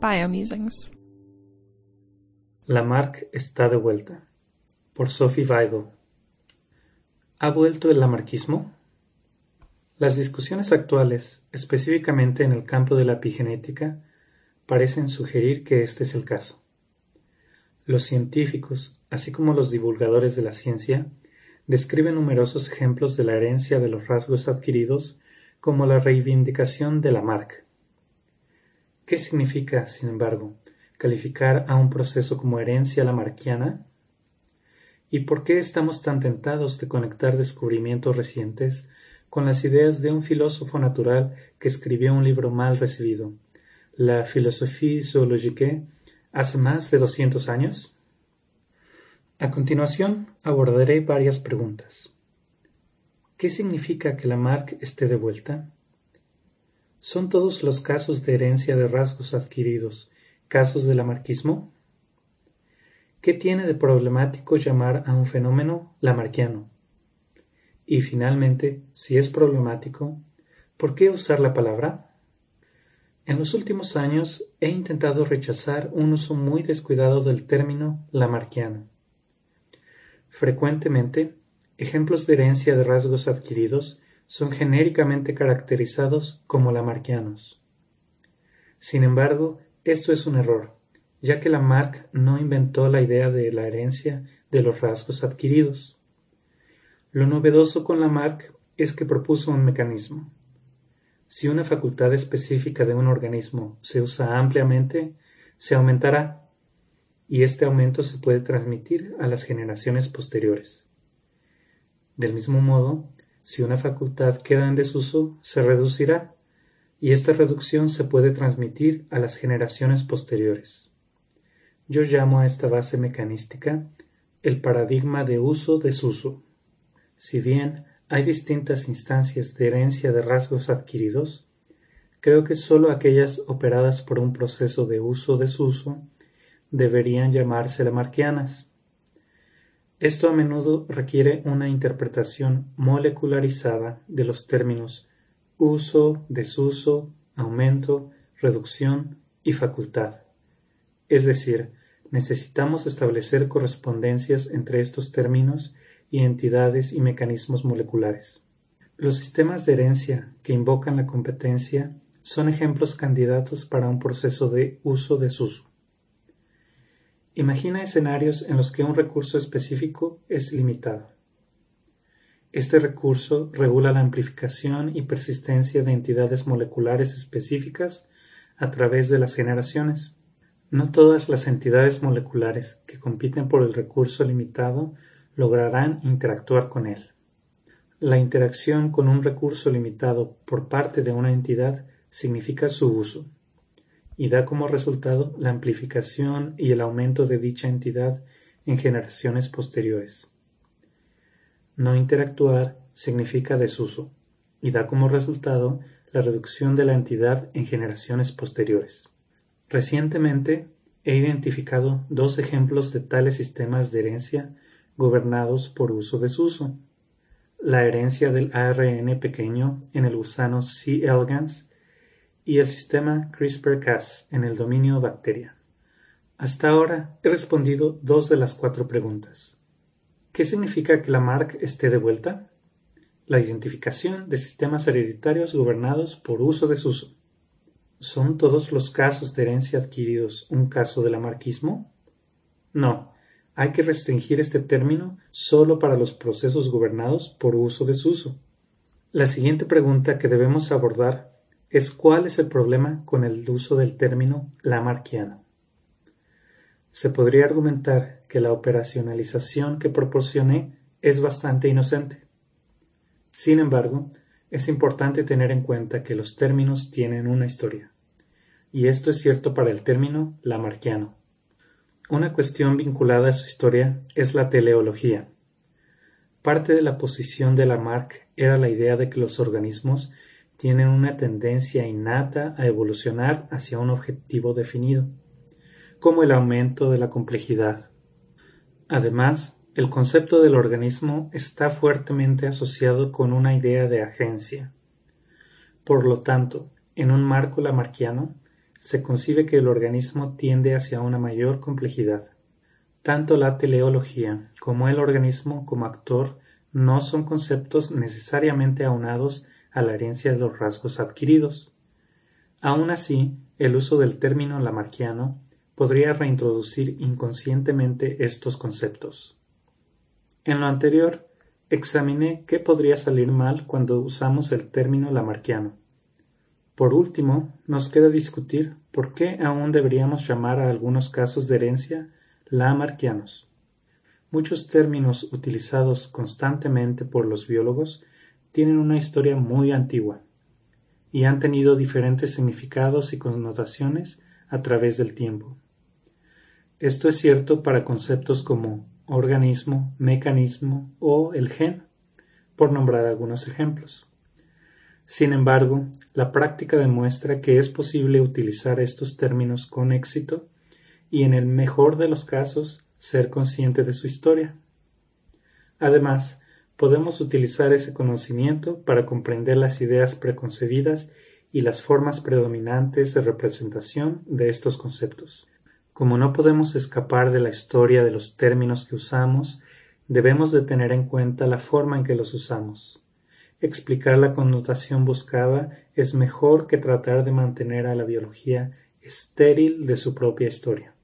Biomusings. Lamarck está de vuelta. Por Sophie Weigel. ¿Ha vuelto el lamarquismo? Las discusiones actuales, específicamente en el campo de la epigenética, parecen sugerir que este es el caso. Los científicos, así como los divulgadores de la ciencia, describen numerosos ejemplos de la herencia de los rasgos adquiridos como la reivindicación de Lamarck. ¿Qué significa, sin embargo, calificar a un proceso como herencia lamarquiana? ¿Y por qué estamos tan tentados de conectar descubrimientos recientes con las ideas de un filósofo natural que escribió un libro mal recibido, la Philosophie zoologique, hace más de doscientos años? A continuación abordaré varias preguntas. ¿Qué significa que Lamarck esté de vuelta? ¿Son todos los casos de herencia de rasgos adquiridos casos de lamarquismo? ¿Qué tiene de problemático llamar a un fenómeno lamarquiano? Y finalmente, si es problemático, ¿por qué usar la palabra? En los últimos años he intentado rechazar un uso muy descuidado del término lamarquiano. Frecuentemente, ejemplos de herencia de rasgos adquiridos son genéricamente caracterizados como lamarquianos. Sin embargo, esto es un error, ya que Lamarck no inventó la idea de la herencia de los rasgos adquiridos. Lo novedoso con Lamarck es que propuso un mecanismo. Si una facultad específica de un organismo se usa ampliamente, se aumentará, y este aumento se puede transmitir a las generaciones posteriores. Del mismo modo, si una facultad queda en desuso, se reducirá, y esta reducción se puede transmitir a las generaciones posteriores. Yo llamo a esta base mecanística el paradigma de uso-desuso. Si bien hay distintas instancias de herencia de rasgos adquiridos, creo que sólo aquellas operadas por un proceso de uso-desuso deberían llamarse lamarquianas. Esto a menudo requiere una interpretación molecularizada de los términos uso, desuso, aumento, reducción y facultad. Es decir, necesitamos establecer correspondencias entre estos términos y entidades y mecanismos moleculares. Los sistemas de herencia que invocan la competencia son ejemplos candidatos para un proceso de uso-desuso. Imagina escenarios en los que un recurso específico es limitado. Este recurso regula la amplificación y persistencia de entidades moleculares específicas a través de las generaciones. No todas las entidades moleculares que compiten por el recurso limitado lograrán interactuar con él. La interacción con un recurso limitado por parte de una entidad significa su uso y da como resultado la amplificación y el aumento de dicha entidad en generaciones posteriores. No interactuar significa desuso y da como resultado la reducción de la entidad en generaciones posteriores. Recientemente he identificado dos ejemplos de tales sistemas de herencia gobernados por uso-desuso. La herencia del ARN pequeño en el gusano C. elegans y el sistema CRISPR-Cas en el dominio bacteria. Hasta ahora he respondido dos de las cuatro preguntas. ¿Qué significa que Lamarck esté de vuelta? La identificación de sistemas hereditarios gobernados por uso-desuso. ¿Son todos los casos de herencia adquiridos un caso de lamarquismo? No, hay que restringir este término solo para los procesos gobernados por uso-desuso. La siguiente pregunta que debemos abordar es cuál es el problema con el uso del término lamarquiano. Se podría argumentar que la operacionalización que proporcioné es bastante inocente. Sin embargo, es importante tener en cuenta que los términos tienen una historia, y esto es cierto para el término lamarquiano. Una cuestión vinculada a su historia es la teleología. Parte de la posición de Lamarck era la idea de que los organismos tienen una tendencia innata a evolucionar hacia un objetivo definido, como el aumento de la complejidad. Además, el concepto del organismo está fuertemente asociado con una idea de agencia. Por lo tanto, en un marco lamarquiano, se concibe que el organismo tiende hacia una mayor complejidad. Tanto la teleología como el organismo como actor no son conceptos necesariamente aunados a la herencia de los rasgos adquiridos. Aun así, el uso del término lamarquiano podría reintroducir inconscientemente estos conceptos. En lo anterior, examiné qué podría salir mal cuando usamos el término lamarquiano. Por último, nos queda discutir por qué aún deberíamos llamar a algunos casos de herencia lamarquianos. Muchos términos utilizados constantemente por los biólogos tienen una historia muy antigua y han tenido diferentes significados y connotaciones a través del tiempo. Esto es cierto para conceptos como organismo, mecanismo o el gen, por nombrar algunos ejemplos. Sin embargo, la práctica demuestra que es posible utilizar estos términos con éxito y, en el mejor de los casos, ser consciente de su historia. Además, podemos utilizar ese conocimiento para comprender las ideas preconcebidas y las formas predominantes de representación de estos conceptos. Como no podemos escapar de la historia de los términos que usamos, debemos de tener en cuenta la forma en que los usamos. Explicar la connotación buscada es mejor que tratar de mantener a la biología estéril de su propia historia.